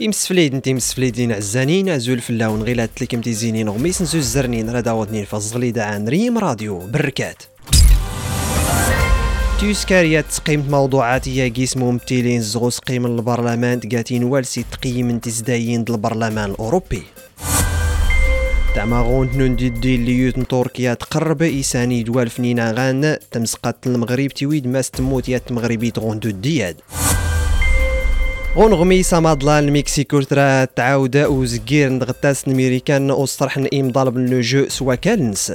يمسفليد انت مسفليدين عزانين ازول فلاون غيلات تلكم تيزينين غميس نزو الزرنين راه داودنين فزغلي دا عن ريم راديو بركات. تيسكاريا تقيم موضوعات يا قيس ممثلين زغوس قيم البرلمان تقاتين والسي تقيم تزداين البرلمان الأوروبي. تعماغون نوندي دي ليوت تركيا تقرب إيساني دوال فنينا غان تمسقات المغرب تيويد ماس تموت يا تمغربي تغون دو دياد. غنغمي سامادلا المكسيكو ترى تعاود وزكير نغتاس الميريكان وصرح نئيم ضالب لو جو سوا كالنس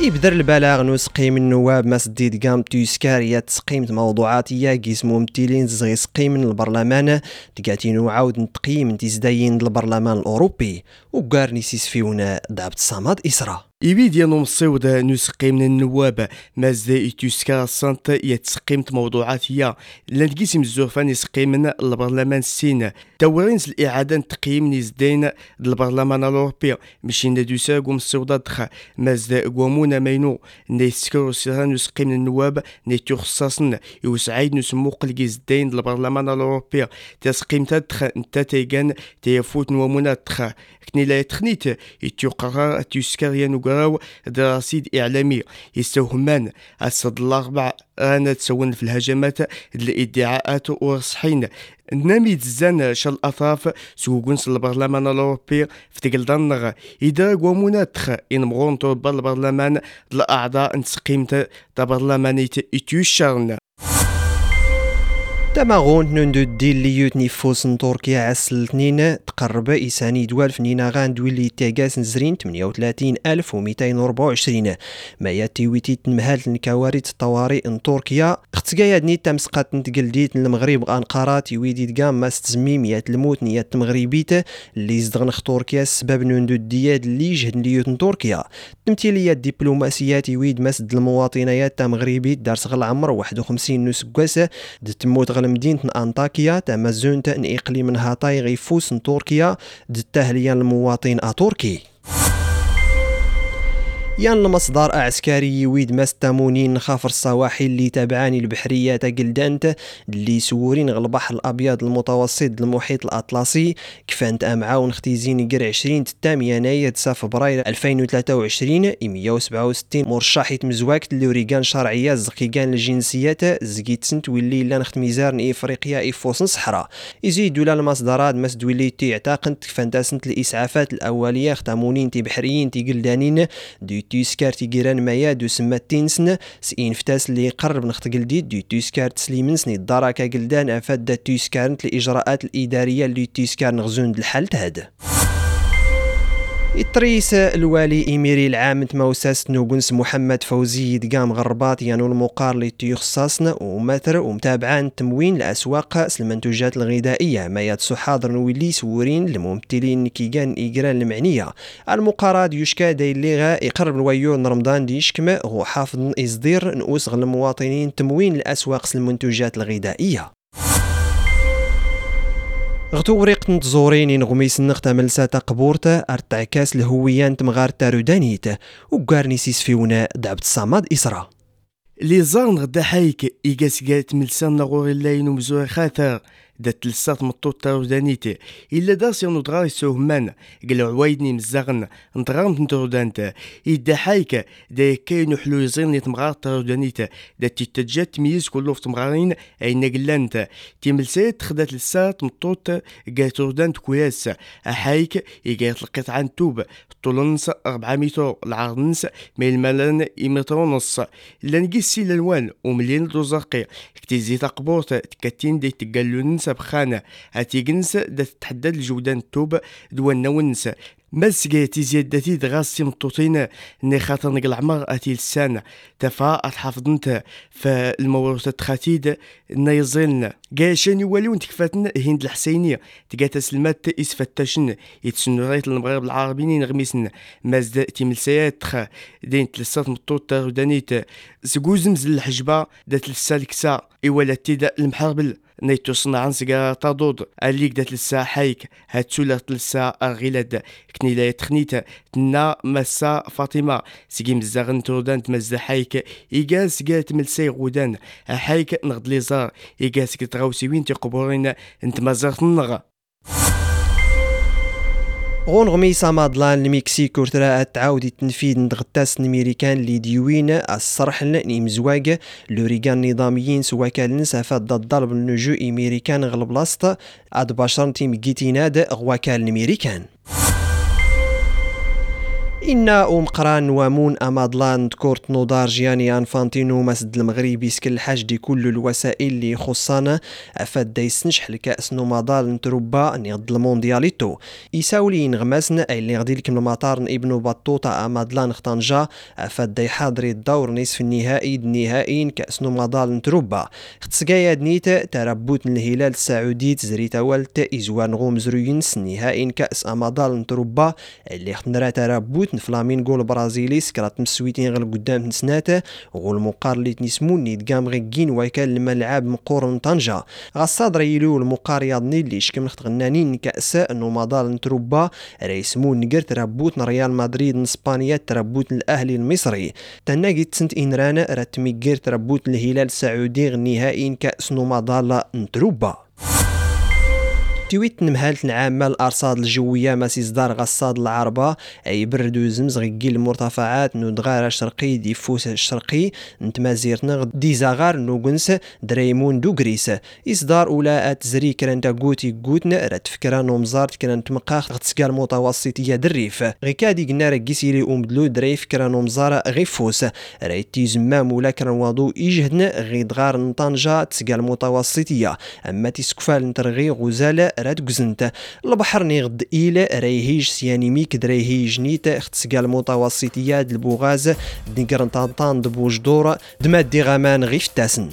يبدر البلاغ نسقيم النواب ما سديد قام تيسكاريا تسقيم موضوعات يا قيس ممثلين زغي سقيم البرلمان. تقاتين وعاود نتقيم تيزداين البرلمان الأوروبي وقارني سيسفيونا دابت صمد اسرا إبيد ينوم الصيود نسقي من النواب مازدا يتوسكا السنت يتسقيمت موضوعات هي. لنقيسم الزوفان يسقي من البرلمان السين. تورين الإعادة تقييم نزدين البرلمان الأوروبي. مشي ندوسا قوم الصيودة دخا مازدا قومونا مينو. نيسكرو سيران نسقي من النواب نيتو خصاصن يوسعيد نسمو قلقي زدين البرلمان الأوروبي. تسقيم تدخا نتا تيغان. تيفوت نوامونا دخا كني لا يتخنيت. يتو قرار تيسكاريا نقراو دراسيد إعلامي. يستوهمان الصد الأربع أنا تسون في الهجمات الادعاءات ورصحين نامي تزان شال الأطراف سوقونس البرلمان الأوروبي في تقلدان إذا قوموناتخ إن مغونتو بالبرلمان الأعضاء نتسقيمت تبرلمانيت إتيوشارن. تماغون نندو دي اللي يوتني فوسن تركيا عسل الاثنين تقرب إساني دوال فنينا غان دويلي تاقاس نزرين 38224 ما ياتي ويتي تنمهال الكوارث الطوارئ إن تركيا اختقايا دني تمسقات نتقلديت المغرب انقرة تيويدي دقام ما ستزميم يات الموت نيات مغربيت اللي زدغنخ تركيا السبب نندو الدياد اللي جهد ليوتن تركيا تمثيليات دبلوماسيات يويد مسد المواطنيات تا مغربي دار صغل عمر 51 نسكواسة قواسة تموت غل مدينة أنطاكيا تامازون تأن إقليم هاتاي غيفوس تركيا دتهليا المواطن أتركي يان المصدر عسكري ويد مستمونين خافر السواحل اللي تابعاني البحرية قلدانت اللي سورين البحر الأبيض المتوسط المحيط الأطلسي. كفانت أمعاون اختيزين قر 20 تام يناير 9 فبراير 2023 167 مرشح مزواكت اللي ريقان شرعية زقيقان الجنسيات زقيت سنت واللي لا نخت ميزار إفريقيا إفوسن صحراء. يزيد ولا المصدرات واللي تعتقد كفانت سنت الإسعافات الأولية اختامونين تي بحريين تي قلدانين دي تيسكار تيجيران مايا دو سماتين سن سين فتاس اللي يقرب نخت قلديد دو تيسكار تسليمن سني الدراكا قلدان أفاد دا تيسكارنت الاجراءات الإدارية اللي تيسكار نغزون الحال تهد إطريس الوالي إيميري العام تموساس نوغنس محمد فوزي دقام غرباط يانو المقار تيخصاصن ومثر ومتابعان تموين الأسواق المنتوجات الغذائية. ما حاضر نويلي سورين الممثلين كيغان إيقران المعنية. المقارات يشكا دايليغا يقرب الويو رمضان ديشكما هو حافظ إصدير نؤوس المواطنين تموين الأسواق المنتوجات الغذائية. غتو وريق نتزورين نغميس النغتا ملساتا قبورتا ارتعكاس الهويان تمغار تارودانيت وقارني سيس فيونا دعبت الصماد إسرا. لي زان غدا حايك إيقاس قالت ملسان نغوري اللاين ومزوي خاثر دات لسات مطوط تاودانيتي إلا داس ينو دغار مان قلو عوايدني مزاغن نتغارم نترودانتا إدا حايكا دا كاينو حلو يزين يتمغار تاودانيتا دا تتجات تميز كلو في تمغارين أين قلانتا تيملسات تخدات لسات مطوط قاتردانت كوياس أحايك إيقات القطعة توب طولنس 400 متر العرض نس مي الملان إمتر ونص لأن سي الألوان ومليان دوزاقي كتيزي تقبورت تكتين دي تقالونس. بخانة أتيجنس دا تتحدد الجودان التوب دوان نونس. مسكيتي زيادتي دغاسي مطوطين. ني خاطر نقل عمر أتي لسان. تفا اتحافظنت فالموروث تخاتيد نيزلن قاشاني واليون تكفاتن هند الحسينية تقات سلمات إسفتاشن. يتسنو رايت المغرب العربي نغميسن مازد تيملسيات تخ دين تلسات مطوط تاغدانيت سقوزم زل الحجبة. دات لسالكسا. إوالا تيدا المحربل. نيتو صنعان سيغا تادود أليك دات لسا حيك هاتسولا لسا أرغيلاد كنيلا يتخنيت. تنا مسا فاطمة. سيغي مزاغن تودان تمزا حيك إيغاز سيغا تملسي غودان. حيك نغد ليزار إيغاز سيغا تغاوسي وين تقبورين انت مزاغ نغ غون غميسة مادلان المكسيك ورترا تعاود التنفيذ ندغتاس الميريكان اللي ديوين الصرح نيمزواج لوريغان نظاميين سوا كان نسافات ضد ضرب النجو أمريكان غلب لاست اد باشر تيم جيتيناد غواكال الميريكان إن أم قران ومون أمادلان كورت نودار جياني أنفانتينو مسد المغربي سكل الحاج دي كل الوسائل اللي خصانا أفاد دايس نشح الكأس نومادال نتروبا نيض الموندياليتو. يساولي نغماسن أي اللي غدي لكم المطار ابن بطوطة أمادلان خطنجا أفاد داي حاضري الدور نصف النهائي النهائي كأس نومادال نتروبا. ختسقايا دنيت تربوت الهلال السعودي تزري والت إزوان غوم زروينس نهائي كأس أمادال نتروبا اللي خطنرا تربوت فلامينغو البرازيلي سكرات مسويتين غير قدام تنسناته غول مقار اللي تنسموني دقام غيكين ويكال الملعب مقورن طنجة غصاد ريلو المقار ياضني اللي شكم غنانين كأس انو مادال نتروبا ريسمون نقر تربوت ريال مدريد نسبانيا تربوت الأهلي المصري. تناقي تسنت إنران راتمي تربوت الهلال السعودي غنهائي كأس نو مادال نتروبا. تويت نمهالت نعامة الأرصاد الجوية ما سيزدار غصاد العربة أي برد وزمز غيكي المرتفعات نو دغار الشرقي دي فوس الشرقي نتمازيرتنا دي زغار نوغنس دريمون دوغريس إصدار أولا تزري كرانتا قوتي قوتنا رات فكرة نومزارت كرانت مقاخ غتسكال متوسطية دريف. غيكادي قلنا رقيسيلي أمدلو دري فكرة نومزار غيفوس رايتي زمام ولا كران واضو إيجهدنا غيدغار نطنجة تسكال متوسطية. أما تسكفال نترغي غزالة راد قزنت البحر نيغد إلى ريهيج سيانيميك دريهيج نيت اختسقال متوسطية البوغاز دنقرن طانطان دبوج دور دماد دي غامان غيف تاسن.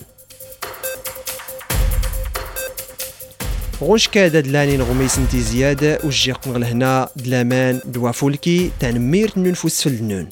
غوش كادا دلاني نغميس انتي زيادة وجيق هنا دلامان دوا فولكي تنمير ننفس في النون